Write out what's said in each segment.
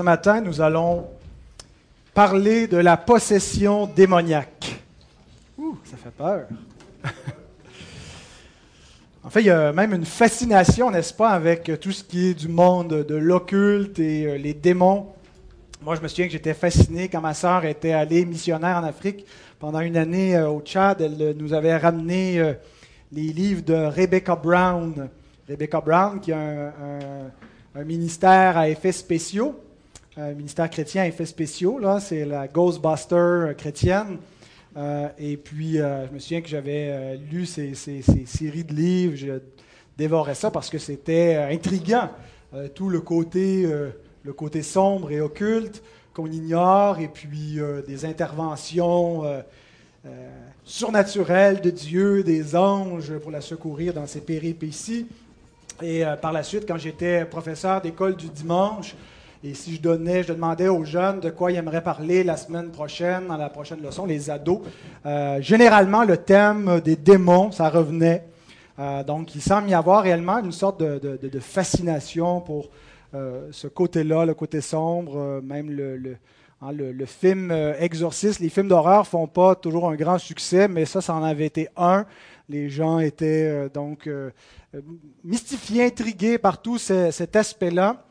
Ce matin, nous allons parler de la possession démoniaque. Ouh, ça fait peur. en fait, il y a même une fascination, n'est-ce pas, avec tout ce qui est du monde de l'occulte et euh, les démons. Moi, je me souviens que j'étais fasciné quand ma sœur était allée missionnaire en Afrique pendant une année euh, au Tchad. Elle euh, nous avait ramené les livres de Rebecca Brown. Rebecca Brown, qui a un ministère à effets spéciaux euh, ministère chrétien effets spéciaux. C'est la Ghostbuster euh, chrétienne. Euh, et puis, je me souviens que j'avais lu ces, séries de livres. Je dévorais ça parce que c'était intriguant. tout le côté, le côté sombre et occulte qu'on ignore, et puis des interventions surnaturelles de Dieu, des anges pour la secourir dans ses péripéties. Et par la suite, quand j'étais professeur d'école du dimanche, et si je demandais aux jeunes de quoi ils aimeraient parler la semaine prochaine, dans la prochaine leçon, les ados, euh, généralement le thème des démons, ça revenait. Euh, donc il semble y avoir réellement une sorte de, fascination pour euh, ce côté-là, le côté sombre, même le, le, hein, film Exorciste, les films d'horreur font pas toujours un grand succès, mais ça, ça en avait été un. Les gens étaient donc mystifiés, intrigués par tout cet aspect-là.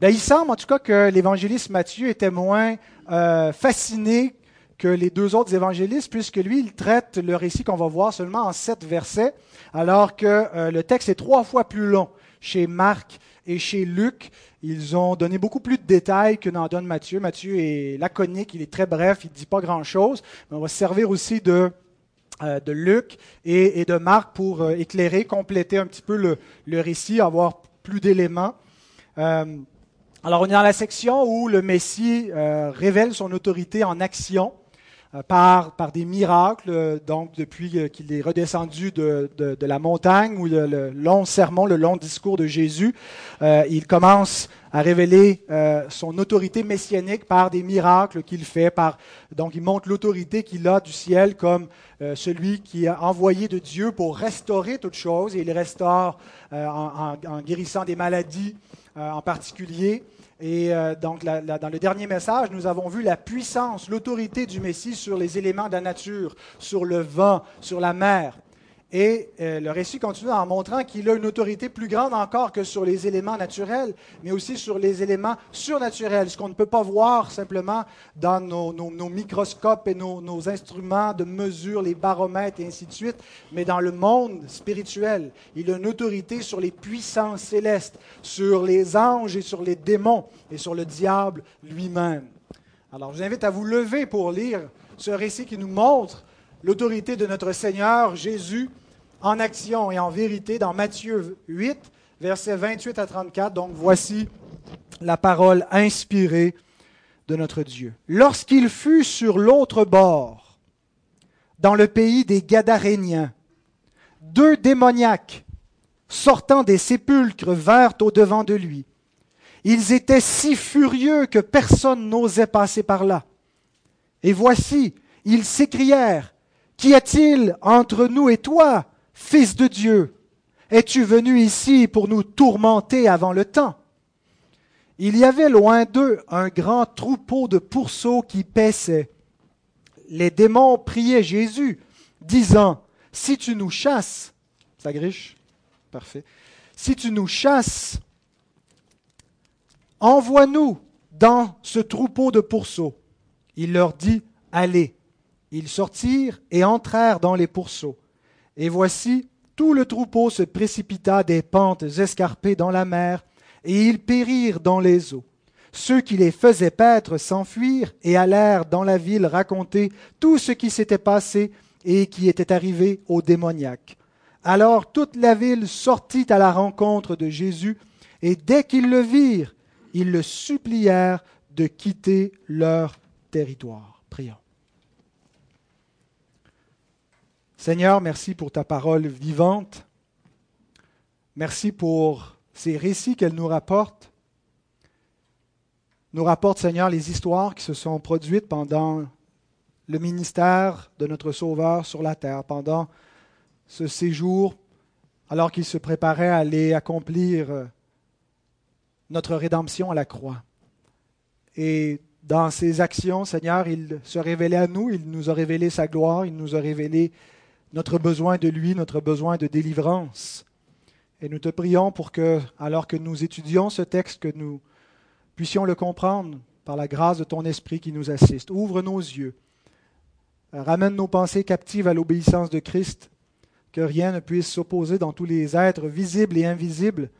Ben, il semble en tout cas que l'évangéliste Matthieu était moins euh, fasciné que les deux autres évangélistes, puisque lui, il traite le récit qu'on va voir seulement en sept versets, alors que euh, le texte est trois fois plus long chez Marc et chez Luc. Ils ont donné beaucoup plus de détails que n'en donne Matthieu. Matthieu est laconique, il est très bref, il ne dit pas grand-chose, mais on va se servir aussi de, euh, Luc et, de Marc pour éclairer, compléter un petit peu le récit, avoir plus d'éléments. Alors on est dans la section où le Messie euh, révèle son autorité en action euh, par, par des miracles, donc depuis euh, qu'il est redescendu de, de, la montagne ou le, long sermon, le long discours de Jésus, il commence à révéler son autorité messianique par des miracles qu'il fait. Par, donc il montre l'autorité qu'il a du ciel comme celui qui est envoyé de Dieu pour restaurer toute chose, et il restaure en, guérissant des maladies, euh, en particulier. Et euh, donc, dans le dernier message, nous avons vu la puissance, l'autorité du Messie sur les éléments de la nature, sur le vent, sur la mer. Et euh, le récit continue en montrant qu'il a une autorité plus grande encore que sur les éléments naturels, mais aussi sur les éléments surnaturels, ce qu'on ne peut pas voir simplement dans nos, microscopes et nos, nos, instruments de mesure, les baromètres et ainsi de suite, mais dans le monde spirituel. Il a une autorité sur les puissances célestes, sur les anges et sur les démons et sur le diable lui-même. Alors je vous invite à vous lever pour lire ce récit qui nous montre l'autorité de notre Seigneur Jésus en action et en vérité dans Matthieu 8, versets 28 à 34. Donc voici la parole inspirée de notre Dieu. Lorsqu'il fut sur l'autre bord, dans le pays des Gadaréniens, deux démoniaques sortant des sépulcres vinrent au-devant de lui. Ils étaient si furieux que personne n'osait passer par là. Et voici, ils s'écrièrent, Qu'y a-t-il entre nous et toi, Fils de Dieu? Es-tu venu ici pour nous tourmenter avant le temps? Il y avait loin d'eux un grand troupeau de pourceaux qui paissaient. Les démons priaient Jésus, disant, Si tu nous chasses, ça griche, parfait, si tu nous chasses, envoie-nous dans ce troupeau de pourceaux. Il leur dit, Allez. Ils sortirent et entrèrent dans les pourceaux. Et voici, tout le troupeau se précipita des pentes escarpées dans la mer, et ils périrent dans les eaux. Ceux qui les faisaient paître s'enfuirent et allèrent dans la ville raconter tout ce qui s'était passé et qui était arrivé aux démoniaques. Alors toute la ville sortit à la rencontre de Jésus, et dès qu'ils le virent, ils le supplièrent de quitter leur territoire. Prions. Seigneur, merci pour ta parole vivante. Merci pour ces récits qu'elle nous rapporte. Nous rapporte, Seigneur, les histoires qui se sont produites pendant le ministère de notre Sauveur sur la terre, pendant ce séjour, alors qu'il se préparait à aller accomplir notre rédemption à la croix. Et dans ses actions, Seigneur, il se révélait à nous, il nous a révélé sa gloire, il nous a révélé notre besoin de lui, notre besoin de délivrance. Et nous te prions pour que, alors que nous étudions ce texte, que nous puissions le comprendre par la grâce de ton Esprit qui nous assiste. Ouvre nos yeux, ramène nos pensées captives à l'obéissance de Christ, que rien ne puisse s'opposer dans tous les êtres visibles et invisibles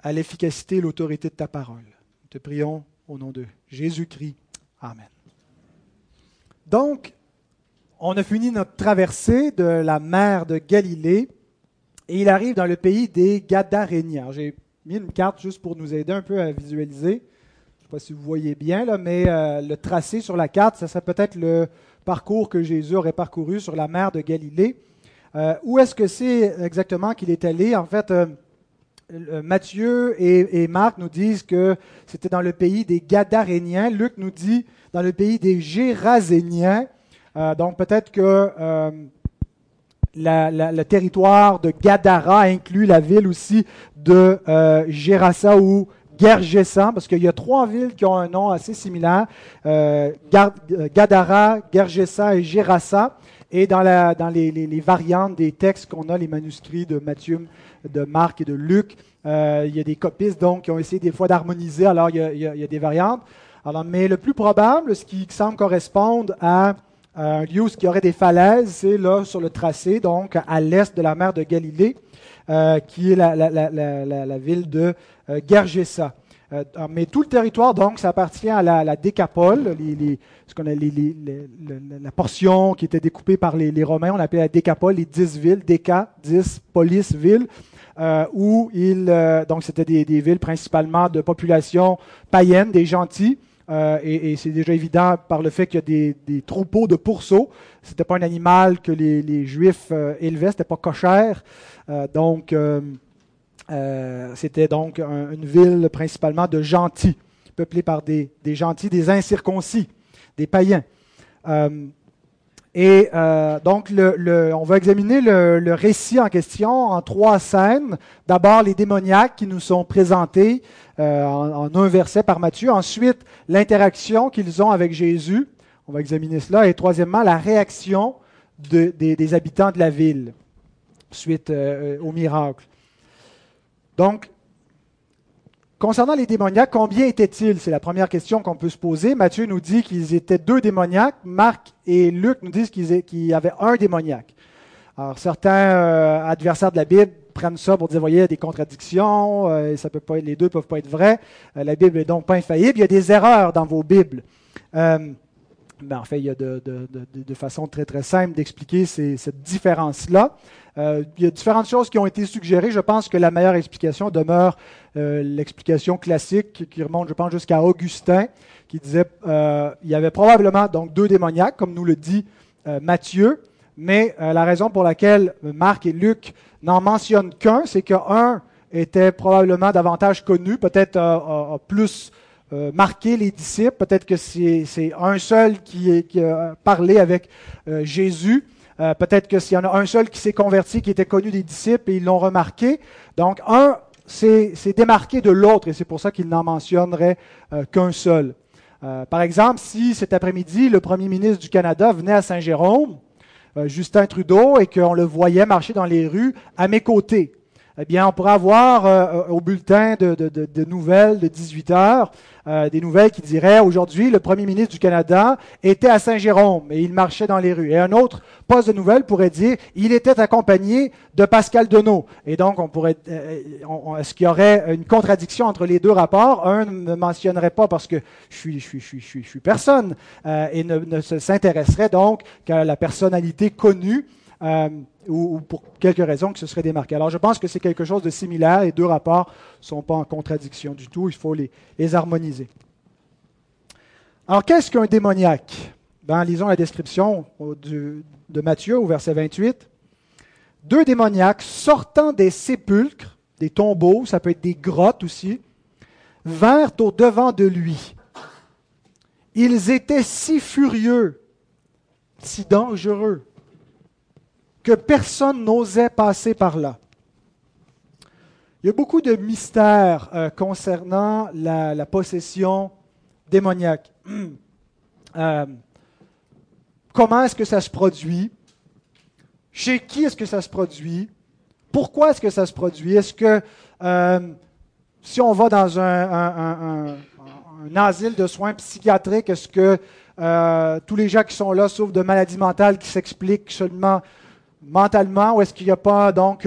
à l'efficacité et l'autorité de ta parole. Nous te prions au nom de Jésus-Christ. Amen. Donc, on a fini notre traversée de la mer de Galilée et il arrive dans le pays des Gadaréniens. J'ai mis une carte juste pour nous aider un peu à visualiser. Je ne sais pas si vous voyez bien, là, mais euh, le tracé sur la carte, ça serait peut-être le parcours que Jésus aurait parcouru sur la mer de Galilée. Euh, où est-ce que c'est exactement qu'il est allé? En fait, euh, Matthieu et, Marc nous disent que c'était dans le pays des Gadaréniens. Luc nous dit dans le pays des Géraséniens. Donc peut-être que le territoire de Gadara inclut la ville aussi de euh, Gérassa ou Gergesa, parce qu'il y a trois villes qui ont un nom assez similaire, euh, Gadara, Gergesa et Gérassa. Et dans, les, variantes des textes qu'on a, les manuscrits de Matthieu, de Marc et de Luc, euh, il y a des copistes donc qui ont essayé des fois d'harmoniser, alors il y, a, des variantes. Alors, mais le plus probable, ce qui semble correspondre à un lieu où y aurait des falaises, c'est là sur le tracé, donc à l'est de la mer de Galilée, euh, qui est la, ville de euh. Euh, mais tout le territoire, donc, ça appartient à la, décapole, les, ce qu'on a, la portion qui était découpée par les, Romains, on appelait la décapole, les dix villes, déca, dix, police, villes, où il, donc c'était des, des, villes principalement de population païenne, des gentils, euh, et, c'est déjà évident par le fait qu'il y a des, troupeaux de pourceaux. Ce n'était pas un animal que les, Juifs euh, élevaient, ce n'était pas cochère. Euh, donc, c'était donc une ville principalement de gentils, peuplée par des gentils, des incirconcis, des païens. Et euh, donc, on va examiner le, récit en question en trois scènes. D'abord, les démoniaques qui nous sont présentés euh, en, un verset par Matthieu. Ensuite, l'interaction qu'ils ont avec Jésus. On va examiner cela. Et troisièmement, la réaction des, habitants de la ville suite euh, au miracle. Donc, Concernant les démoniaques, combien étaient-ils? C'est la première question qu'on peut se poser. Matthieu nous dit qu'ils étaient deux démoniaques. Marc et Luc nous disent qu'il y avait un démoniaque. Alors, certains euh, adversaires de la Bible prennent ça pour dire, voyez, il y a des contradictions, euh, ça peut pas, les deux peuvent pas être vrais. Euh, la Bible est donc pas infaillible. Il y a des erreurs dans vos Bibles. Ben, en fait, il y a de, de, de, façon très très simple d'expliquer cette différence-là. Euh, il y a différentes choses qui ont été suggérées. Je pense que la meilleure explication demeure euh, l'explication classique qui remonte, je pense, jusqu'à Augustin, qui disait euh, il y avait probablement donc deux démoniaques, comme nous le dit euh, Matthieu, mais la raison pour laquelle Marc et Luc n'en mentionnent qu'un, c'est qu'un était probablement davantage connu, peut-être plus euh, les disciples. Peut-être que c'est un seul qui, qui, a parlé avec euh, Jésus. Euh, peut-être que s'il y en a un seul qui s'est converti, qui était connu des disciples et ils l'ont remarqué. Donc, un s'est démarqué de l'autre et c'est pour ça qu'il n'en mentionnerait qu'un seul. par exemple, si cet après-midi, le premier ministre du Canada venait à Saint-Jérôme, Justin Trudeau, et qu'on le voyait marcher dans les rues à mes côtés, eh bien, on pourrait avoir au bulletin de, de, de, nouvelles de 18 heures euh, des nouvelles qui diraient aujourd'hui le premier ministre du Canada était à Saint-Jérôme et il marchait dans les rues. Et un autre poste de nouvelles pourrait dire il était accompagné de Pascal Denot. Et donc, on pourrait, euh, est-ce qu'il y aurait une contradiction entre les deux rapports? Un ne mentionnerait pas parce que je suis, je suis, je suis, je suis personne euh, et ne, ne s'intéresserait donc qu'à la personnalité connue. Euh, ou, pour quelques raisons qui se seraient démarquées. Alors je pense que c'est quelque chose de similaire. Les deux rapports ne sont pas en contradiction du tout. Il faut les, harmoniser. Alors qu'est-ce qu'un démoniaque? Ben, Lisons la description de Matthieu au verset 28. Deux démoniaques sortant des sépulcres, des tombeaux, ça peut être des grottes aussi, vinrent au devant de lui. Ils étaient si furieux, si dangereux, que personne n'osait passer par là. Il y a beaucoup de mystères euh, concernant la, possession démoniaque. Euh, comment est-ce que ça se produit? Chez qui est-ce que ça se produit? Pourquoi est-ce que ça se produit? Est-ce que euh, si on va dans un, asile de soins psychiatriques, est-ce que tous les gens qui sont là souffrent de maladies mentales qui s'expliquent seulement mentalement ou est-ce qu'il n'y a pas donc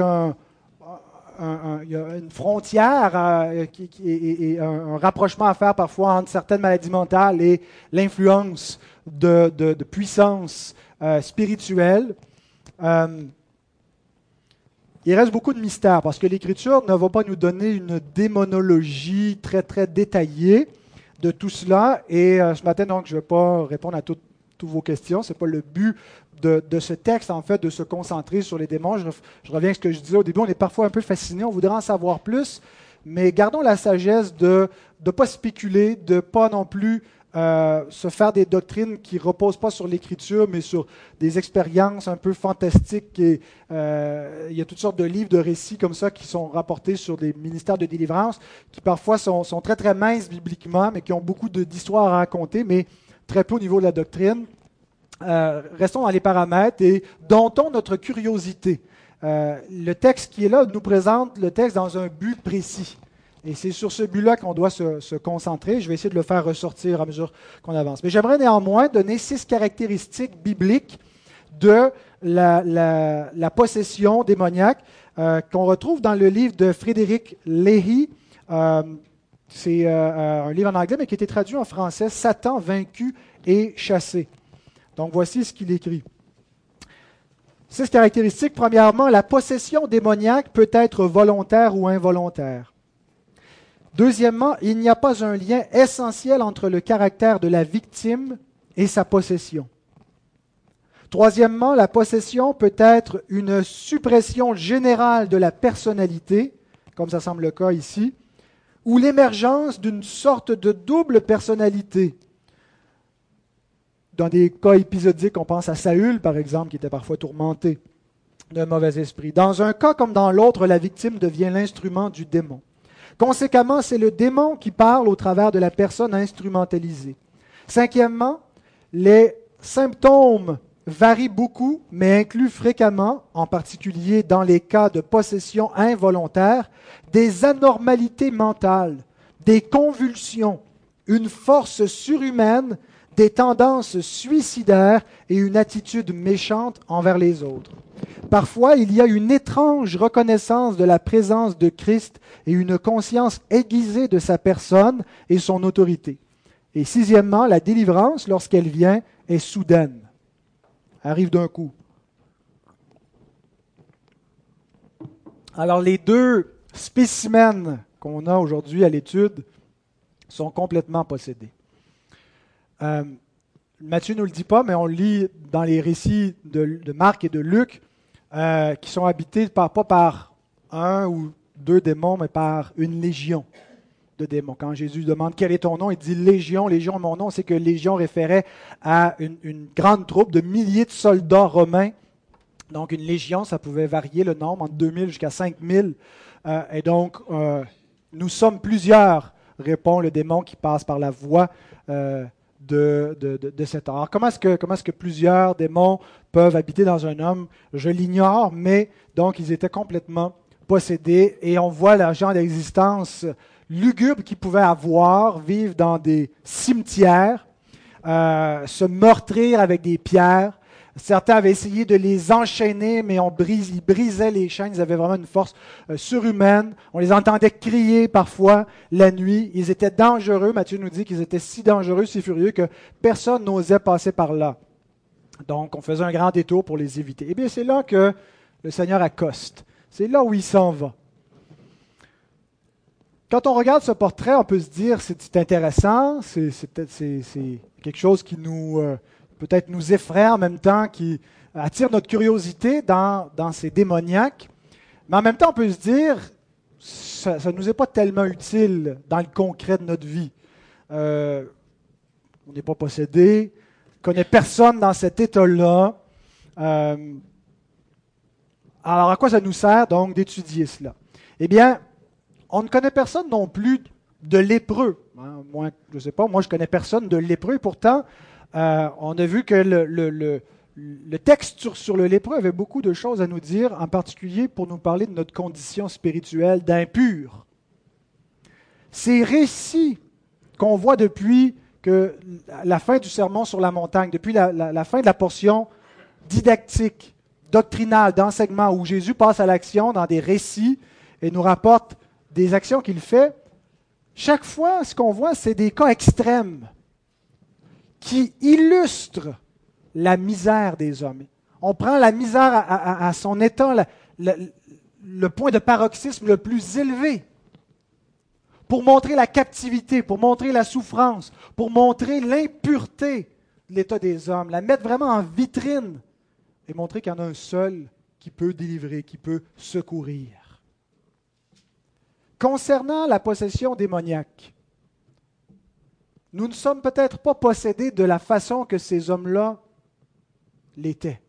une frontière euh, et, un, rapprochement à faire parfois entre certaines maladies mentales et l'influence de, puissance euh, spirituelle. Euh, il reste beaucoup de mystères parce que l'Écriture ne va pas nous donner une démonologie très très détaillée de tout cela. Et ce matin, je ne vais pas répondre à toutes, toutes vos questions. Ce n'est pas le but de, ce texte, en fait, de se concentrer sur les démons. Je, reviens à ce que je disais au début, on est parfois un peu fasciné, on voudrait en savoir plus, mais gardons la sagesse de ne pas spéculer, de ne pas non plus euh, se faire des doctrines qui ne reposent pas sur l'écriture, mais sur des expériences un peu fantastiques. Euh, il y a toutes sortes de livres, de récits comme ça qui sont rapportés sur des ministères de délivrance, qui parfois sont, sont très très minces bibliquement, mais qui ont beaucoup d'histoires à raconter, mais très peu au niveau de la doctrine. Euh, restons dans les paramètres et domptons notre curiosité. Euh, le texte qui est là nous présente le texte dans un but précis. Et c'est sur ce but-là qu'on doit se, concentrer. Je vais essayer de le faire ressortir à mesure qu'on avance. Mais j'aimerais néanmoins donner six caractéristiques bibliques de la, possession démoniaque euh, qu'on retrouve dans le livre de Frédéric Léhy. C'est un livre en anglais, mais qui a été traduit en français, Satan vaincu et chassé. Donc voici ce qu'il écrit. Six caractéristiques. Premièrement, la possession démoniaque peut être volontaire ou involontaire. Deuxièmement, il n'y a pas un lien essentiel entre le caractère de la victime et sa possession. Troisièmement, la possession peut être une suppression générale de la personnalité, comme ça semble le cas ici, ou l'émergence d'une sorte de double personnalité, dans des cas épisodiques, on pense à Saül, par exemple, qui était parfois tourmenté d'un mauvais esprit. Dans un cas comme dans l'autre, la victime devient l'instrument du démon. Conséquemment, c'est le démon qui parle au travers de la personne instrumentalisée. Cinquièmement, les symptômes varient beaucoup, mais incluent fréquemment, en particulier dans les cas de possession involontaire, des anormalités mentales, des convulsions, une force surhumaine des tendances suicidaires et une attitude méchante envers les autres. Parfois, il y a une étrange reconnaissance de la présence de Christ et une conscience aiguisée de sa personne et son autorité. Et sixièmement, la délivrance, lorsqu'elle vient, est soudaine, arrive d'un coup. Alors les deux spécimens qu'on a aujourd'hui à l'étude sont complètement possédés. Euh, Matthieu ne nous le dit pas, mais on lit dans les récits de, Marc et de Luc, euh, qui sont habités pas par un ou deux démons, mais par une légion de démons. Quand Jésus demande quel est ton nom, il dit Légion, Légion, mon nom, c'est que Légion référait à une, grande troupe de milliers de soldats romains. Donc une légion, ça pouvait varier le nombre, entre 2000 jusqu'à 5000. Euh, et donc, euh, nous sommes plusieurs, répond le démon qui passe par la voix de, de, cet art. comment est-ce que, plusieurs démons peuvent habiter dans un homme? Je l'ignore, mais donc ils étaient complètement possédés et on voit la genre d'existence lugubre qu'ils pouvaient avoir, vivre dans des cimetières, euh, se meurtrir avec des pierres, Certains avaient essayé de les enchaîner, mais on ils brisaient les chaînes. Ils avaient vraiment une force euh, surhumaine. On les entendait crier parfois la nuit. Ils étaient dangereux. Matthieu nous dit qu'ils étaient si dangereux, si furieux que personne n'osait passer par là. Donc, on faisait un grand détour pour les éviter. Eh bien, c'est là que le Seigneur accoste. C'est là où il s'en va. Quand on regarde ce portrait, on peut se dire c'est intéressant, c'est quelque chose qui nous, euh, peut-être nous effraie en même temps, qui attire notre curiosité dans, dans ces démoniaques. Mais en même temps, on peut se dire, ça ne nous est pas tellement utile dans le concret de notre vie. Euh, on n'est pas possédé, on connaît personne dans cet état-là. Euh, alors, à quoi ça nous sert donc d'étudier cela? Eh bien, on ne connaît personne non plus de lépreux. Hein, moi, je ne sais pas, moi je connais personne de lépreux. Pourtant, euh, on a vu que le, texte sur, le lépreux avait beaucoup de choses à nous dire, en particulier pour nous parler de notre condition spirituelle d'impur. Ces récits qu'on voit depuis que la fin du sermon sur la montagne, depuis la fin de la portion didactique, doctrinale, d'enseignement, où Jésus passe à l'action dans des récits et nous rapporte des actions qu'il fait, chaque fois, ce qu'on voit, c'est des cas extrêmes qui illustrent la misère des hommes. On prend la misère à, son état, le point de paroxysme le plus élevé, pour montrer la captivité, pour montrer la souffrance, pour montrer l'impureté de l'état des hommes, la mettre vraiment en vitrine et montrer qu'il y en a un seul qui peut délivrer, qui peut secourir. Concernant la possession démoniaque, nous ne sommes peut-être pas possédés de la façon que ces hommes-là l'étaient.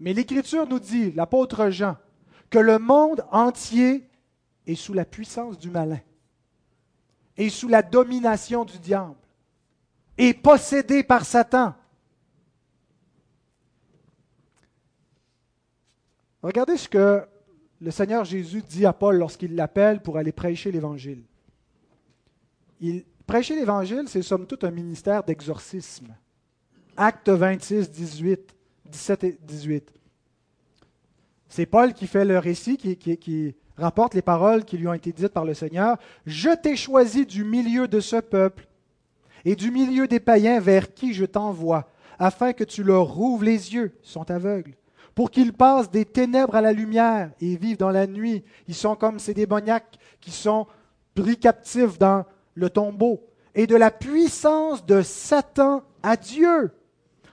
Mais l'Écriture nous dit, l'apôtre Jean, que le monde entier est sous la puissance du malin, et sous la domination du diable, est possédé par Satan. Regardez ce que le Seigneur Jésus dit à Paul lorsqu'il l'appelle pour aller prêcher l'Évangile. Il, prêcher l'Évangile, c'est somme toute un ministère d'exorcisme. Acte 26, 18, 17 et 18. C'est Paul qui fait le récit, qui, qui rapporte les paroles qui lui ont été dites par le Seigneur. Je t'ai choisi du milieu de ce peuple et du milieu des païens vers qui je t'envoie, afin que tu leur rouvres les yeux, ils sont aveugles, pour qu'ils passent des ténèbres à la lumière et vivent dans la nuit. Ils sont comme ces démoniaques qui sont pris captifs dans le tombeau. Et de la puissance de Satan à Dieu,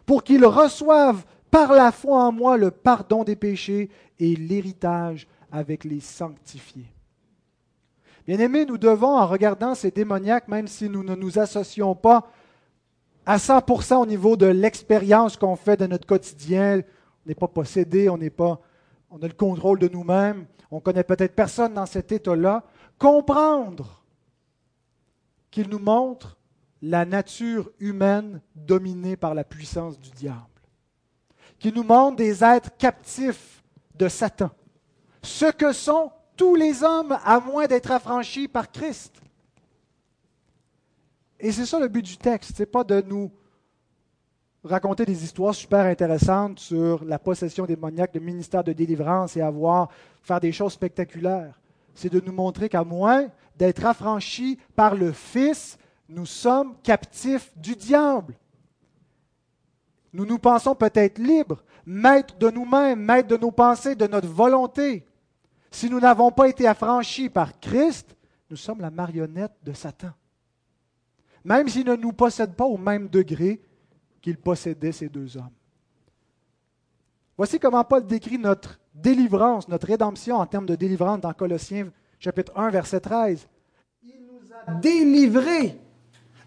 pour qu'ils reçoivent par la foi en moi le pardon des péchés et l'héritage avec les sanctifiés. Bien-aimés, nous devons, en regardant ces démoniaques, même si nous ne nous associons pas à 100% au niveau de l'expérience qu'on fait de notre quotidien, n'est pas possédé, on n'est pas, on a le contrôle de nous-mêmes, on connaît peut-être personne dans cet état-là. Comprendre qu'il nous montre la nature humaine dominée par la puissance du diable, qu'il nous montre des êtres captifs de Satan, ce que sont tous les hommes à moins d'être affranchis par Christ. Et c'est ça le but du texte, c'est pas de nous raconter des histoires super intéressantes sur la possession démoniaque, le ministère de délivrance et avoir, faire des choses spectaculaires. C'est de nous montrer qu'à moins d'être affranchis par le Fils, nous sommes captifs du diable. Nous nous pensons peut-être libres, maîtres de nous-mêmes, maîtres de nos pensées, de notre volonté. Si nous n'avons pas été affranchis par Christ, nous sommes la marionnette de Satan. Même s'il ne nous possède pas au même degré qu'il possédait ces deux hommes. Voici comment Paul décrit notre délivrance, notre rédemption en termes de délivrance dans Colossiens chapitre 1, verset 13. Il nous a délivrés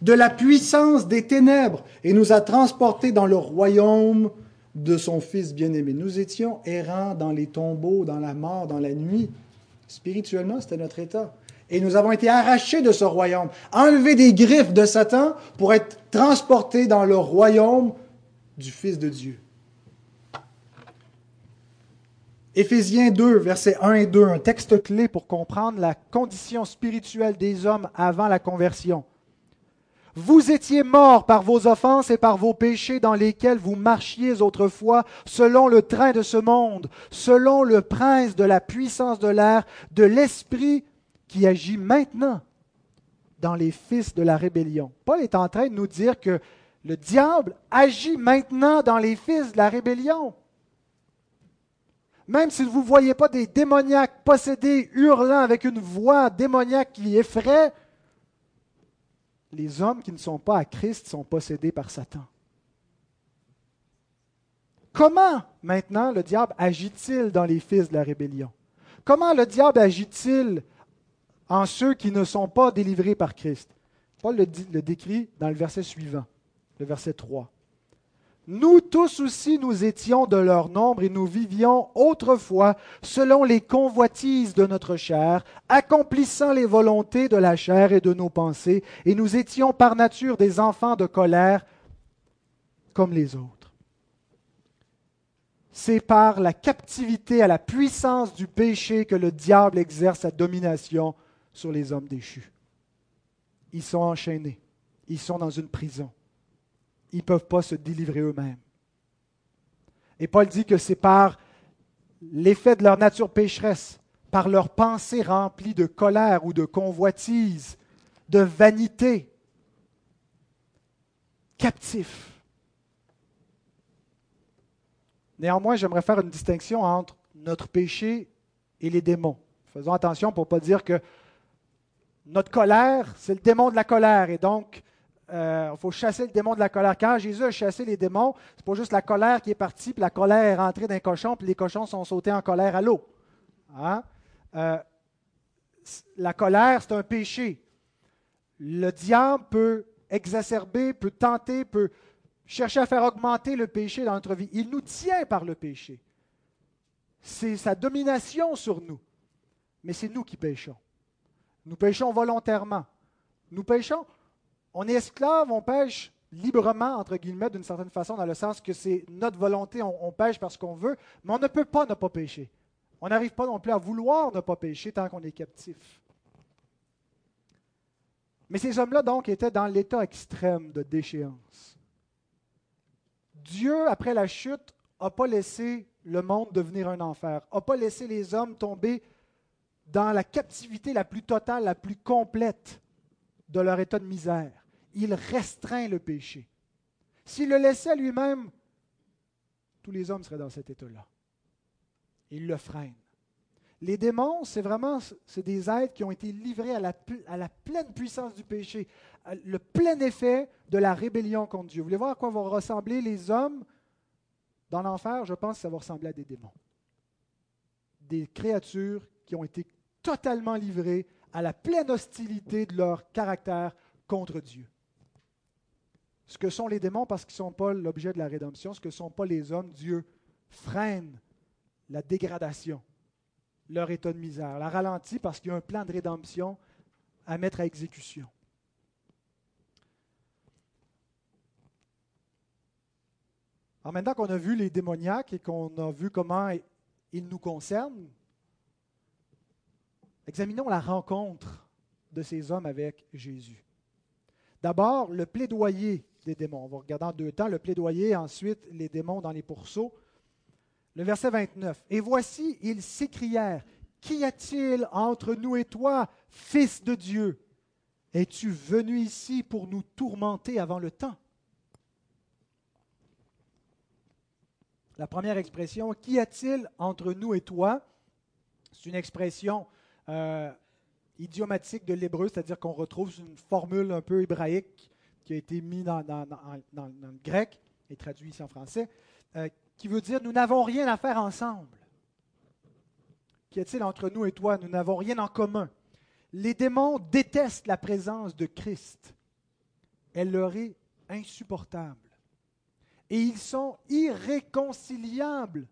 de la puissance des ténèbres et nous a transportés dans le royaume de son Fils bien-aimé. Nous étions errants dans les tombeaux, dans la mort, dans la nuit. Spirituellement, c'était notre état. Et nous avons été arrachés de ce royaume, enlevés des griffes de Satan pour être transportés dans le royaume du Fils de Dieu. Éphésiens 2, versets 1 et 2, un texte clé pour comprendre la condition spirituelle des hommes avant la conversion. Vous étiez morts par vos offenses et par vos péchés dans lesquels vous marchiez autrefois selon le train de ce monde, selon le prince de la puissance de l'air, de l'esprit qui agit maintenant dans les fils de la rébellion. Paul est en train de nous dire que le diable agit maintenant dans les fils de la rébellion. Même si vous ne voyez pas des démoniaques possédés, hurlant avec une voix démoniaque qui effraie, les hommes qui ne sont pas à Christ sont possédés par Satan. Comment maintenant le diable agit-il dans les fils de la rébellion? Comment le diable agit-il en ceux qui ne sont pas délivrés par Christ. Paul le, décrit dans le verset suivant, le verset 3. Nous tous aussi nous étions de leur nombre et nous vivions autrefois selon les convoitises de notre chair, accomplissant les volontés de la chair et de nos pensées, et nous étions par nature des enfants de colère comme les autres. C'est par la captivité à la puissance du péché que le diable exerce sa domination sur les hommes déchus. Ils sont enchaînés, ils sont dans une prison ils ne peuvent pas se délivrer eux-mêmes. Et Paul dit que c'est par l'effet de leur nature pécheresse, par leurs pensées remplies de colère ou de convoitise, de vanité, captifs. Néanmoins, j'aimerais faire une distinction entre notre péché et les démons. Faisons attention pour ne pas dire que notre colère, c'est le démon de la colère, et donc il euh, faut chasser le démon de la colère. Quand Jésus a chassé les démons, c'est pas juste la colère qui est partie, puis la colère est rentrée dans les cochons, puis les cochons sont sautés en colère à l'eau. Hein? Euh, la colère, c'est un péché. Le diable peut exacerber, peut tenter, peut chercher à faire augmenter le péché dans notre vie. Il nous tient par le péché. C'est sa domination sur nous. Mais c'est nous qui péchons. Nous péchons volontairement. Nous péchons on est esclave, on pêche librement, entre guillemets, d'une certaine façon, dans le sens que c'est notre volonté, on, pêche parce qu'on veut, mais on ne peut pas ne pas pécher. On n'arrive pas non plus à vouloir ne pas pécher tant qu'on est captif. Mais ces hommes-là, donc, étaient dans l'état extrême de déchéance. Dieu, après la chute, n'a pas laissé le monde devenir un enfer, n'a pas laissé les hommes tomber dans la captivité la plus totale, la plus complète de leur état de misère. Il restreint le péché. S'il le laissait lui-même, tous les hommes seraient dans cet état-là. Il le freine. Les démons, c'est vraiment des êtres qui ont été livrés à la, à la, pleine puissance du péché, le plein effet de la rébellion contre Dieu. Vous voulez voir à quoi vont ressembler les hommes dans l'enfer? Je pense que ça va ressembler à des démons. Des créatures qui ont été totalement livrées à la pleine hostilité de leur caractère contre Dieu. Ce que sont les démons, parce qu'ils ne sont pas l'objet de la rédemption, ce que ne sont pas les hommes, Dieu freine la dégradation, leur état de misère, la ralentit parce qu'il y a un plan de rédemption à mettre à exécution. Alors maintenant qu'on a vu les démoniaques et qu'on a vu comment ils nous concernent, Examinons la rencontre de ces hommes avec Jésus. D'abord, le plaidoyer des démons. On va regarder en deux temps le plaidoyer, ensuite les démons dans les pourceaux. Le verset 29. Et voici, ils s'écrièrent, Qu'y a-t-il entre nous et toi, Fils de Dieu? Es-tu venu ici pour nous tourmenter avant le temps La première expression, Qu'y a-t-il entre nous et toi C'est une expression euh, idiomatique de l'hébreu, c'est-à-dire qu'on retrouve une formule un peu hébraïque qui a été mise dans, le grec et traduit ici en français, euh, qui veut dire nous n'avons rien à faire ensemble. Qu'y a-t-il entre nous et toi? Nous n'avons rien en commun. Les démons détestent la présence de Christ. Elle leur est insupportable. Et ils sont irréconciliables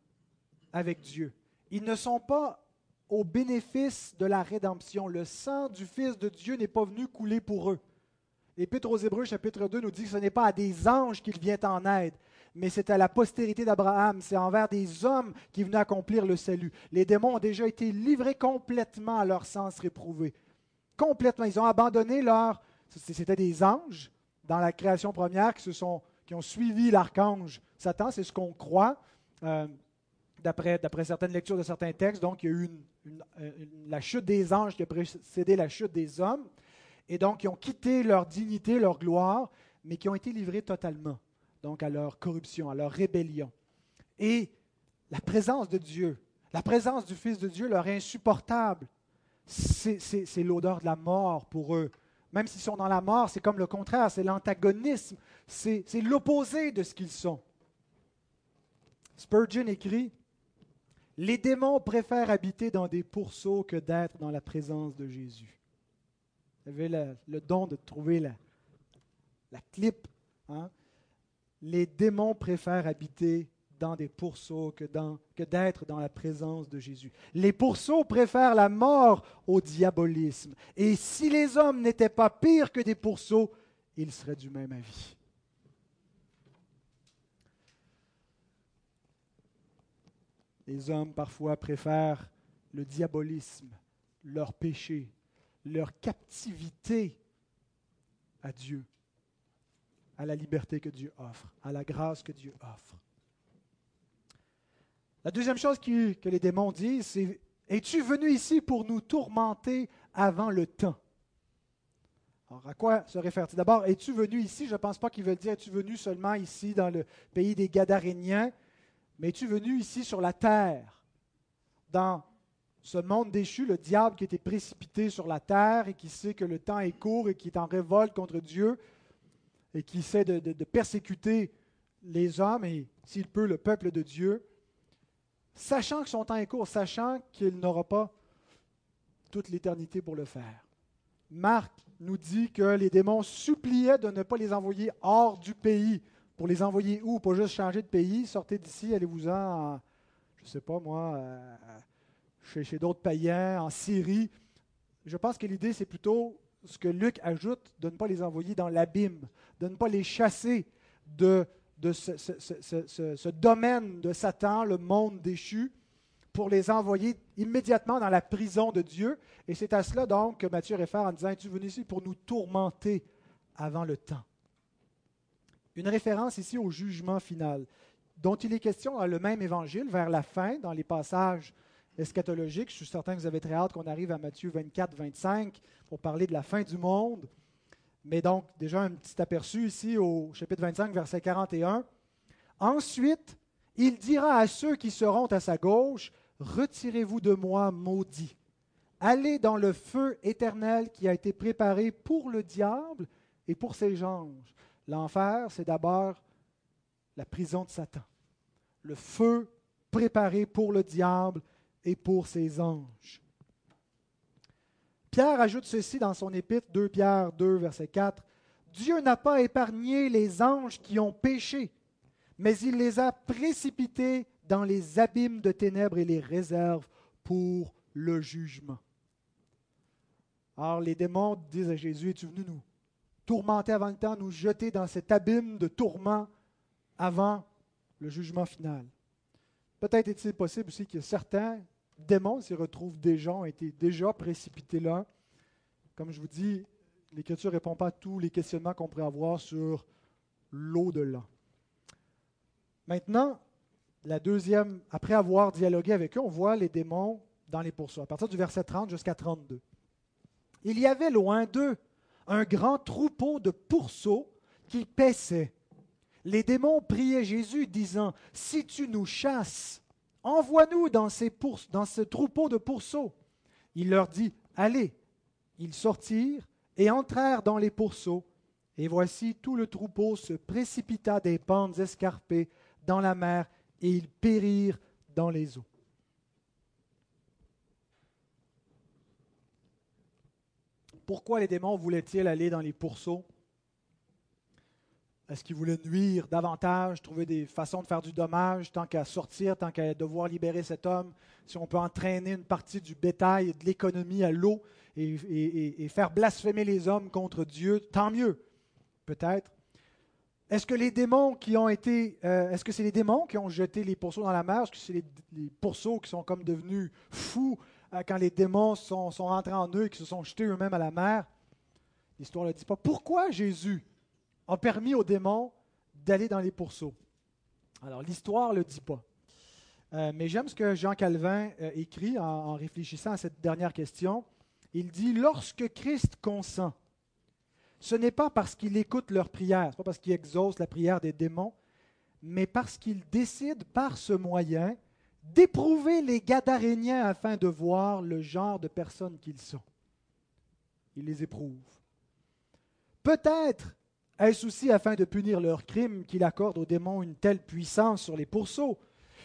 avec Dieu. Ils ne sont pas au bénéfice de la rédemption. Le sang du Fils de Dieu n'est pas venu couler pour eux. L'Épître aux Hébreux, chapitre 2, nous dit que ce n'est pas à des anges qu'il vient en aide, mais c'est à la postérité d'Abraham, c'est envers des hommes qui venaient accomplir le salut. Les démons ont déjà été livrés complètement à leur sens réprouvé. Complètement. Ils ont abandonné leur. C'était des anges dans la création première qui, se sont, qui ont suivi l'archange Satan, c'est ce qu'on croit. Euh, d'après, certaines lectures de certains textes. Donc, il y a eu euh, la chute des anges qui a précédé la chute des hommes. Et donc, ils ont quitté leur dignité, leur gloire, mais qui ont été livrés totalement donc à leur corruption, à leur rébellion. Et la présence de Dieu, la présence du Fils de Dieu leur est insupportable. C'est l'odeur de la mort pour eux. Même s'ils sont dans la mort, c'est comme le contraire, c'est l'antagonisme, c'est l'opposé de ce qu'ils sont. Spurgeon écrit les démons préfèrent habiter dans des pourceaux que d'être dans la présence de Jésus. Vous avez le, don de trouver la, la clip. Hein? les démons préfèrent habiter dans des pourceaux que d'être dans la présence de Jésus. Les pourceaux préfèrent la mort au diabolisme. Et si les hommes n'étaient pas pires que des pourceaux, ils seraient du même avis. Les hommes parfois préfèrent le diabolisme, leur péché, leur captivité à Dieu, à la liberté que Dieu offre, à la grâce que Dieu offre. La deuxième chose que les démons disent, c'est Es-tu venu ici pour nous tourmenter avant le temps? Alors, à quoi se réfère-t-il? D'abord, es-tu venu ici? Je ne pense pas qu'il veut dire Es-tu venu seulement ici dans le pays des Gadaréniens, mais es-tu venu ici sur la terre, dans ce monde déchu, le diable qui était précipité sur la terre et qui sait que le temps est court et qui est en révolte contre Dieu et qui essaie de, de persécuter les hommes et, s'il peut, le peuple de Dieu sachant que son temps est court, sachant qu'il n'aura pas toute l'éternité pour le faire. Marc nous dit que les démons suppliaient de ne pas les envoyer hors du pays. Pour les envoyer où? Pas juste changer de pays, sortez d'ici, allez-vous-en, je ne sais pas moi, euh, chez, chez d'autres païens, en Syrie. Je pense que l'idée, c'est plutôt ce que Luc ajoute, de ne pas les envoyer dans l'abîme, de ne pas les chasser de, de ce, domaine de Satan, le monde déchu, pour les envoyer immédiatement dans la prison de Dieu. Et c'est à cela donc que Matthieu réfère en disant, es-tu venu ici pour nous tourmenter avant le temps? Une référence ici au jugement final, dont il est question dans le même évangile, vers la fin, dans les passages eschatologiques. Je suis certain que vous avez très hâte qu'on arrive à Matthieu 24, 25 pour parler de la fin du monde. Mais donc, déjà un petit aperçu ici au chapitre 25, verset 41. Ensuite, il dira à ceux qui seront à sa gauche, Retirez-vous de moi, maudit. Allez dans le feu éternel qui a été préparé pour le diable et pour ses anges. L'enfer, c'est d'abord la prison de Satan. Le feu préparé pour le diable et pour ses anges. Pierre ajoute ceci dans son épître, 2 Pierre 2, verset 4. Dieu n'a pas épargné les anges qui ont péché, mais il les a précipités dans les abîmes de ténèbres et les réserve pour le jugement. Alors les démons disent à Jésus, es-tu venu nous tourmenter avant le temps, nous jeter dans cet abîme de tourment avant le jugement final? Peut-être est-il possible aussi que certains démons s'y retrouvent déjà, ont été déjà précipités là. Comme je vous dis, l'Écriture ne répond pas à tous les questionnements qu'on pourrait avoir sur l'au-delà. Maintenant, la deuxième, après avoir dialogué avec eux, on voit les démons dans les poursuites, à partir du verset 30 jusqu'à 32. Il y avait loin d'eux un grand troupeau de pourceaux qui paissaient. Les démons priaient Jésus, disant Si tu nous chasses, Envoie-nous dans, dans ce troupeau de pourceaux. Il leur dit, Allez. Ils sortirent et entrèrent dans les pourceaux. Et voici tout le troupeau se précipita des pentes escarpées dans la mer, et ils périrent dans les eaux. Pourquoi les démons voulaient-ils aller dans les pourceaux? Est-ce qu'il voulait nuire davantage, trouver des façons de faire du dommage, tant qu'à sortir, tant qu'à devoir libérer cet homme? Si on peut entraîner une partie du bétail et de l'économie à l'eau et, faire blasphémer les hommes contre Dieu, tant mieux, peut-être. Est-ce que les démons qui ont été, euh, est-ce que c'est les démons qui ont jeté les pourceaux dans la mer? Est-ce que c'est les, pourceaux qui sont comme devenus fous quand les démons sont, sont rentrés en eux et qui se sont jetés eux-mêmes à la mer L'histoire ne dit pas. Pourquoi Jésus a permis aux démons d'aller dans les pourceaux. Alors, l'histoire ne le dit pas. Euh, mais j'aime ce que Jean Calvin euh, écrit en, réfléchissant à cette dernière question. Il dit Lorsque Christ consent, ce n'est pas parce qu'il écoute leurs prières, ce n'est pas parce qu'il exauce la prière des démons, mais parce qu'il décide par ce moyen d'éprouver les Gadaréniens afin de voir le genre de personnes qu'ils sont. Il les éprouve. Peut-être est-ce aussi afin de punir leurs crimes qu'il accorde aux démons une telle puissance sur les pourceaux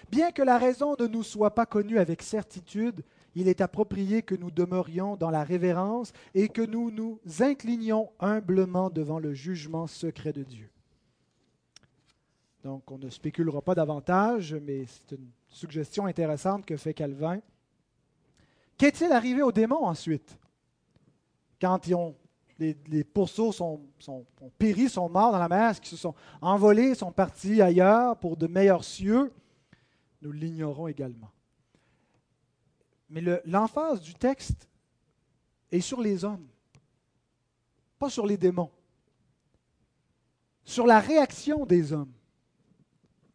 Bien que la raison ne nous soit pas connue avec certitude, il est approprié que nous demeurions dans la révérence et que nous nous inclinions humblement devant le jugement secret de Dieu. Donc, on ne spéculera pas davantage, mais c'est une suggestion intéressante que fait Calvin. Qu'est-il arrivé aux démons ensuite? Quand ont, les, pourceaux sont, sont, ont péri, sont morts dans la mer, qui se sont envolés, sont partis ailleurs pour de meilleurs cieux? Nous l'ignorons également. Mais l'emphase du texte est sur les hommes, pas sur les démons, sur la réaction des hommes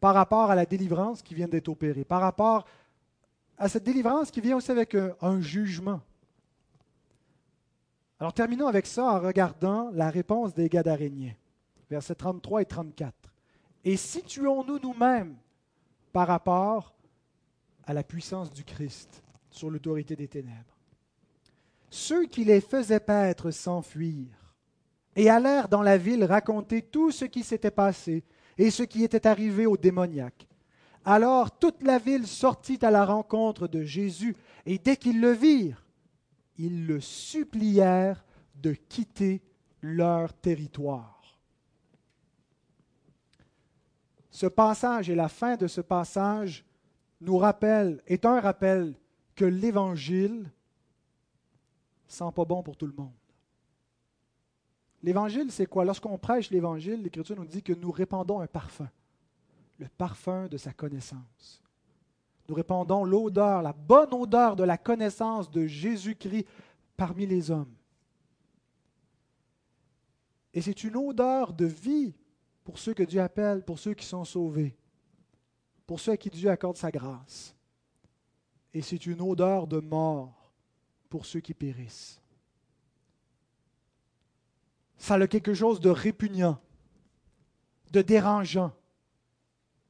par rapport à la délivrance qui vient d'être opérée, par rapport à cette délivrance qui vient aussi avec un, jugement. Alors terminons avec ça en regardant la réponse des Gadaréniens, versets 33 et 34. Et situons-nous nous-mêmes par rapport à la puissance du Christ sur l'autorité des ténèbres. Ceux qui les faisaient paître s'enfuirent et allèrent dans la ville raconter tout ce qui s'était passé et ce qui était arrivé aux démoniaques. Alors toute la ville sortit à la rencontre de Jésus, et dès qu'ils le virent, ils le supplièrent de quitter leur territoire. Ce passage et la fin de ce passage nous rappellent, est un rappel que l'Évangile sent pas bon pour tout le monde. L'évangile, c'est quoi? Lorsqu'on prêche l'évangile, l'Écriture nous dit que nous répandons un parfum, le parfum de sa connaissance. Nous répandons l'odeur, la bonne odeur de la connaissance de Jésus-Christ parmi les hommes. Et c'est une odeur de vie pour ceux que Dieu appelle, pour ceux qui sont sauvés, pour ceux à qui Dieu accorde sa grâce. Et c'est une odeur de mort pour ceux qui périssent ça a quelque chose de répugnant, de dérangeant,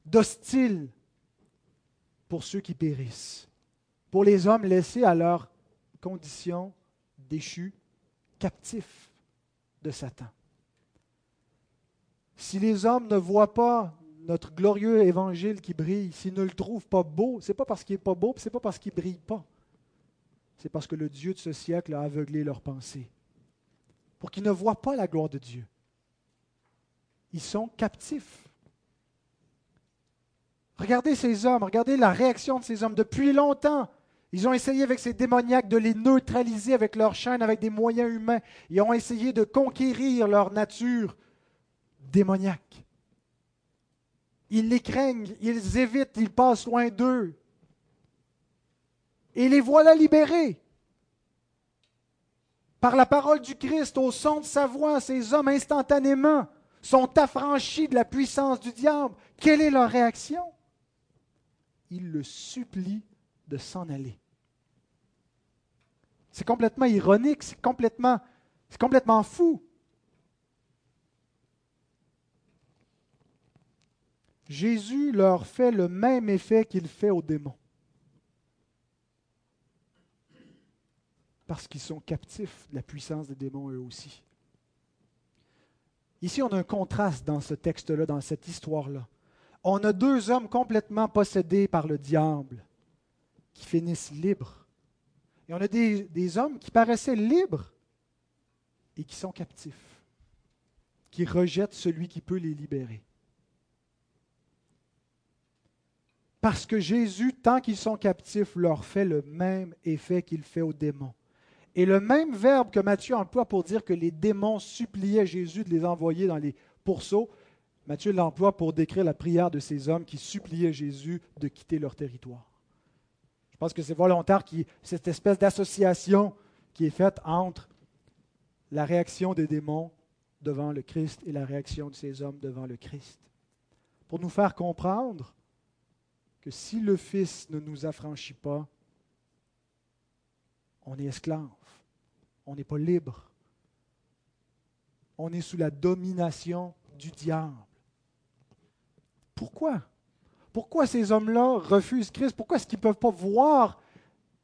d'hostile pour ceux qui périssent, pour les hommes laissés à leur condition déchus, captifs de Satan. Si les hommes ne voient pas notre glorieux évangile qui brille, s'ils ne le trouvent pas beau, c'est pas parce qu'il n'est pas beau, c'est pas parce qu'il brille pas. C'est parce que le Dieu de ce siècle a aveuglé leurs pensées pour qu'ils ne voient pas la gloire de Dieu. Ils sont captifs. Regardez ces hommes, regardez la réaction de ces hommes. Depuis longtemps, ils ont essayé avec ces démoniaques de les neutraliser avec leurs chaînes, avec des moyens humains. Ils ont essayé de conquérir leur nature démoniaque. Ils les craignent, ils évitent, ils passent loin d'eux. Et les voilà libérés par la parole du Christ, au son de sa voix, ces hommes instantanément sont affranchis de la puissance du diable. Quelle est leur réaction? Ils le supplient de s'en aller. C'est complètement ironique, c'est complètement, c'est complètement fou. Jésus leur fait le même effet qu'il fait aux démons. Parce qu'ils sont captifs de la puissance des démons eux aussi. Ici, on a un contraste dans ce texte-là, dans cette histoire-là. On a deux hommes complètement possédés par le diable qui finissent libres. Et on a des, hommes qui paraissaient libres et qui sont captifs, qui rejettent celui qui peut les libérer. Parce que Jésus, tant qu'ils sont captifs, leur fait le même effet qu'il fait aux démons. Et le même verbe que Matthieu emploie pour dire que les démons suppliaient Jésus de les envoyer dans les pourceaux, Matthieu l'emploie pour décrire la prière de ces hommes qui suppliaient Jésus de quitter leur territoire. Je pense que c'est volontaire, cette espèce d'association qui est faite entre la réaction des démons devant le Christ et la réaction de ces hommes devant le Christ. Pour nous faire comprendre que si le Fils ne nous affranchit pas, on est esclave. On n'est pas libre. On est sous la domination du diable. Pourquoi? Pourquoi ces hommes-là refusent Christ? Pourquoi est-ce qu'ils ne peuvent pas voir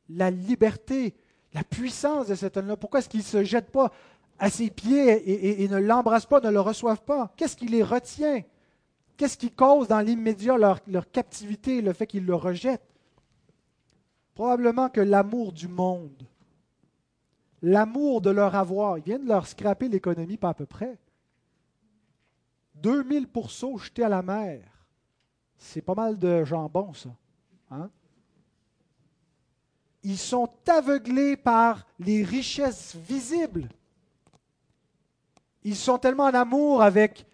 la liberté, la puissance de cet homme-là? Pourquoi est-ce qu'ils ne se jettent pas à ses pieds et, ne l'embrassent pas, ne le reçoivent pas? Qu'est-ce qui les retient? Qu'est-ce qui cause dans l'immédiat leur, leur captivité, le fait qu'ils le rejettent? Probablement que l'amour du monde l'amour de leur avoir. Ils viennent de leur scraper l'économie pas à peu près. 2000 pourceaux jetés à la mer. C'est pas mal de jambon, ça. Hein? Ils sont aveuglés par les richesses visibles. Ils sont tellement en amour avec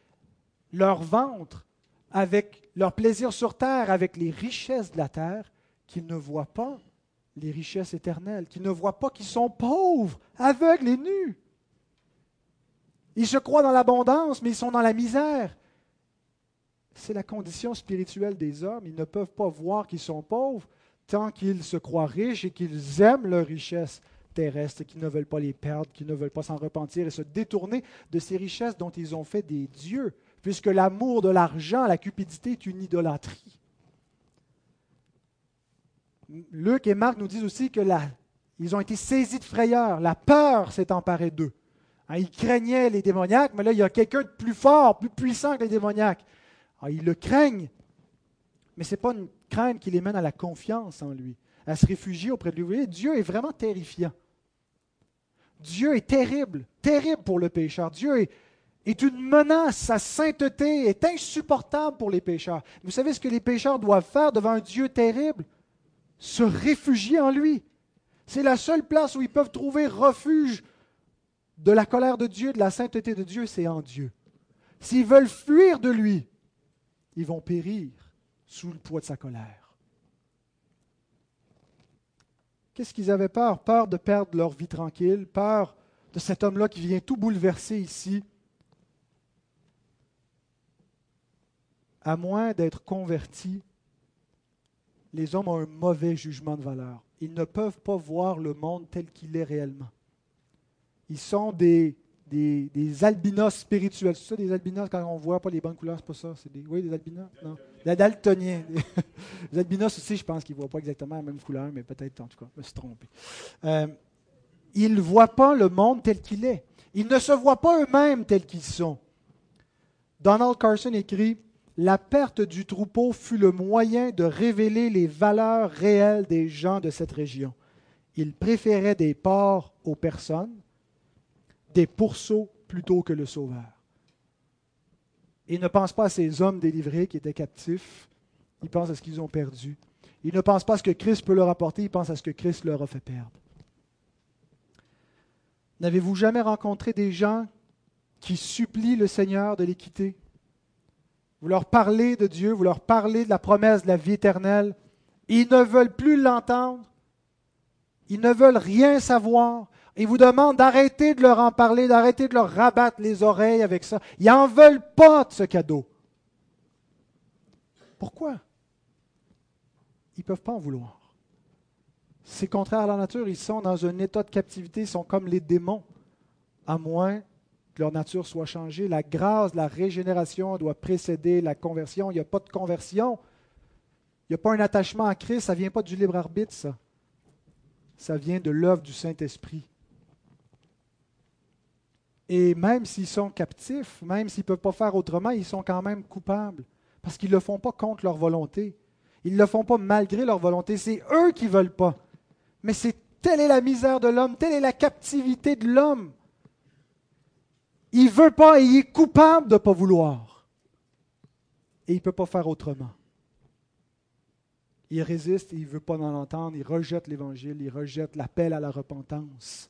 leur ventre, avec leur plaisir sur terre, avec les richesses de la terre, qu'ils ne voient pas les richesses éternelles, qu'ils ne voient pas qu'ils sont pauvres, aveugles et nus. Ils se croient dans l'abondance, mais ils sont dans la misère. C'est la condition spirituelle des hommes. Ils ne peuvent pas voir qu'ils sont pauvres tant qu'ils se croient riches et qu'ils aiment leurs richesses terrestres, qu'ils ne veulent pas les perdre, qu'ils ne veulent pas s'en repentir et se détourner de ces richesses dont ils ont fait des dieux, puisque l'amour de l'argent, la cupidité est une idolâtrie. Luc et Marc nous disent aussi que ils ont été saisis de frayeur, la peur s'est emparée d'eux. Hein, ils craignaient les démoniaques, mais là, il y a quelqu'un de plus fort, plus puissant que les démoniaques. Ah, ils le craignent, mais ce n'est pas une crainte qui les mène à la confiance en lui, à se réfugier auprès de lui. Vous Dieu est vraiment terrifiant. Dieu est terrible, terrible pour le pécheur. Dieu est une menace. Sa sainteté est insupportable pour les pécheurs. Vous savez ce que les pécheurs doivent faire devant un Dieu terrible? Se réfugier en lui. C'est la seule place où ils peuvent trouver refuge de la colère de Dieu, de la sainteté de Dieu, c'est en Dieu. S'ils veulent fuir de lui, ils vont périr sous le poids de sa colère. Qu'est-ce qu'ils avaient peur? Peur de perdre leur vie tranquille, peur de cet homme-là qui vient tout bouleverser ici. À moins d'être convertis, les hommes ont un mauvais jugement de valeur. Ils ne peuvent pas voir le monde tel qu'il est réellement. Ils sont des, des, albinos spirituels. C'est ça, des albinos, quand on ne voit pas les bonnes couleurs, c'est pas ça. C'est des, oui, des albinos? Non. Des daltoniens. les albinos aussi, je pense qu'ils ne voient pas exactement la même couleur, mais peut-être, en tout cas, je me suis trompé. Euh, ils ne voient pas le monde tel qu'il est. Ils ne se voient pas eux-mêmes tels qu'ils sont. Donald Carson écrit La perte du troupeau fut le moyen de révéler les valeurs réelles des gens de cette région. Ils préféraient des porcs aux personnes, des pourceaux plutôt que le Sauveur. Ils ne pensent pas à ces hommes délivrés qui étaient captifs, ils pensent à ce qu'ils ont perdu. Ils ne pensent pas à ce que Christ peut leur apporter, ils pensent à ce que Christ leur a fait perdre. N'avez-vous jamais rencontré des gens qui supplient le Seigneur de les quitter Vous leur parlez de Dieu, vous leur parlez de la promesse de la vie éternelle. Ils ne veulent plus l'entendre. Ils ne veulent rien savoir. Ils vous demandent d'arrêter de leur en parler, d'arrêter de leur rabattre les oreilles avec ça. Ils n'en veulent pas de ce cadeau. Pourquoi? Ils ne peuvent pas en vouloir. C'est contraire à la nature. Ils sont dans un état de captivité. Ils sont comme les démons, à moins leur nature soit changée. La grâce, la régénération doit précéder la conversion. Il n'y a pas de conversion. Il n'y a pas un attachement à Christ. Ça ne vient pas du libre arbitre, ça. Ça vient de l'œuvre du Saint-Esprit. Et même s'ils sont captifs, même s'ils ne peuvent pas faire autrement, ils sont quand même coupables. Parce qu'ils ne le font pas contre leur volonté. Ils ne le font pas malgré leur volonté. C'est eux qui ne veulent pas. Mais c'est telle est la misère de l'homme, telle est la captivité de l'homme. Il ne veut pas et il est coupable de ne pas vouloir. Et il ne peut pas faire autrement. Il résiste et il ne veut pas en entendre, il rejette l'Évangile, il rejette l'appel à la repentance.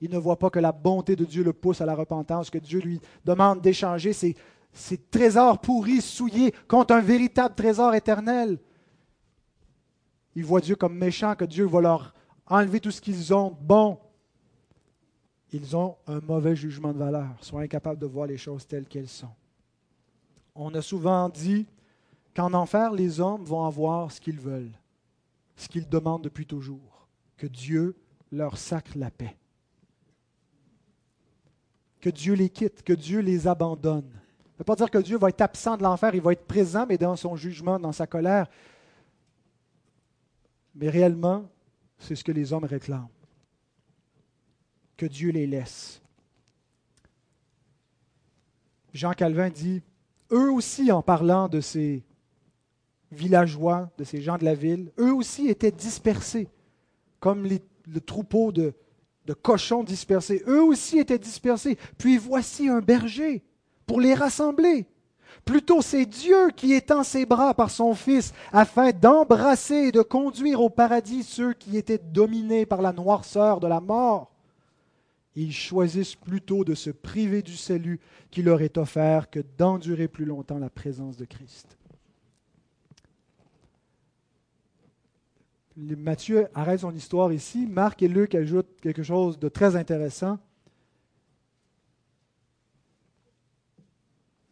Il ne voit pas que la bonté de Dieu le pousse à la repentance, que Dieu lui demande d'échanger ses, trésors pourris, souillés, contre un véritable trésor éternel. Il voit Dieu comme méchant, que Dieu va leur enlever tout ce qu'ils ont bon. Ils ont un mauvais jugement de valeur, sont incapables de voir les choses telles qu'elles sont. On a souvent dit qu'en enfer, les hommes vont avoir ce qu'ils veulent, ce qu'ils demandent depuis toujours, que Dieu leur sacre la paix que Dieu les quitte, que Dieu les abandonne. Ça ne veut pas dire que Dieu va être absent de l'enfer, il va être présent, mais dans son jugement, dans sa colère. Mais réellement, c'est ce que les hommes réclament. Que Dieu les laisse. Jean Calvin dit, eux aussi, en parlant de ces villageois, de ces gens de la ville, eux aussi étaient dispersés, comme le troupeau de, cochons dispersés. Eux aussi étaient dispersés. Puis voici un berger pour les rassembler. Plutôt c'est Dieu qui étend ses bras par son Fils afin d'embrasser et de conduire au paradis ceux qui étaient dominés par la noirceur de la mort. Ils choisissent plutôt de se priver du salut qui leur est offert que d'endurer plus longtemps la présence de Christ. Matthieu arrête son histoire ici. Marc et Luc ajoutent quelque chose de très intéressant.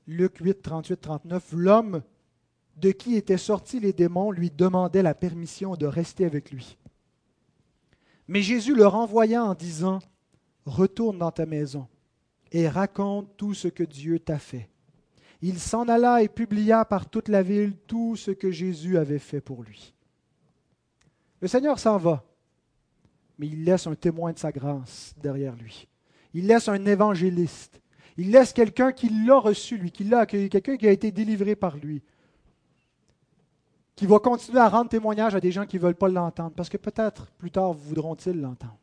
Luc 8, 38, 39, l'homme de qui étaient sortis les démons lui demandait la permission de rester avec lui. Mais Jésus le renvoya en disant, Retourne dans ta maison et raconte tout ce que Dieu t'a fait. Il s'en alla et publia par toute la ville tout ce que Jésus avait fait pour lui. Le Seigneur s'en va, mais il laisse un témoin de sa grâce derrière lui. Il laisse un évangéliste. Il laisse quelqu'un qui l'a reçu, lui, qui l'a accueilli, quelqu'un qui a été délivré par lui, qui va continuer à rendre témoignage à des gens qui ne veulent pas l'entendre, parce que peut-être plus tard voudront-ils l'entendre.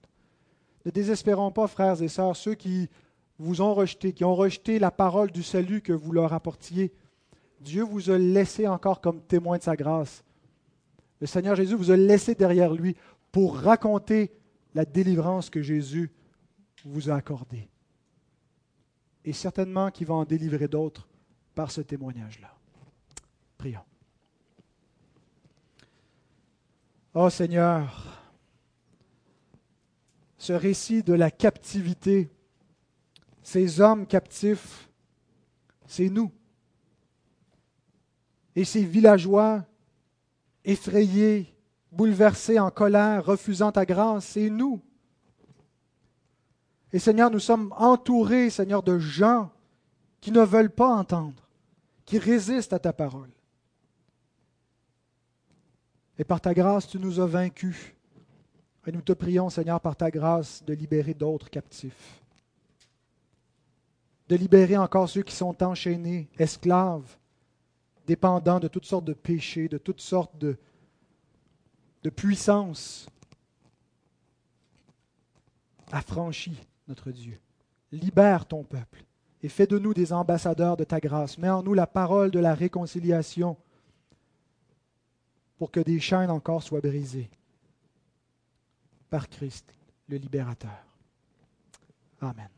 Ne désespérons pas, frères et sœurs, ceux qui vous ont rejeté, qui ont rejeté la parole du salut que vous leur apportiez. Dieu vous a laissé encore comme témoin de sa grâce. Le Seigneur Jésus vous a laissé derrière lui pour raconter la délivrance que Jésus vous a accordée. Et certainement qu'il va en délivrer d'autres par ce témoignage-là. Prions. Oh Seigneur, ce récit de la captivité, ces hommes captifs, c'est nous. Et ces villageois effrayés, bouleversés, en colère, refusant ta grâce, c'est nous. Et Seigneur, nous sommes entourés, Seigneur, de gens qui ne veulent pas entendre, qui résistent à ta parole. Et par ta grâce, tu nous as vaincus. Et nous te prions, Seigneur, par ta grâce, de libérer d'autres captifs. De libérer encore ceux qui sont enchaînés, esclaves, dépendants de toutes sortes de péchés, de toutes sortes de, de puissances. Affranchis, notre Dieu. Libère ton peuple et fais de nous des ambassadeurs de ta grâce. Mets en nous la parole de la réconciliation pour que des chaînes encore soient brisées par Christ, le libérateur. Amen.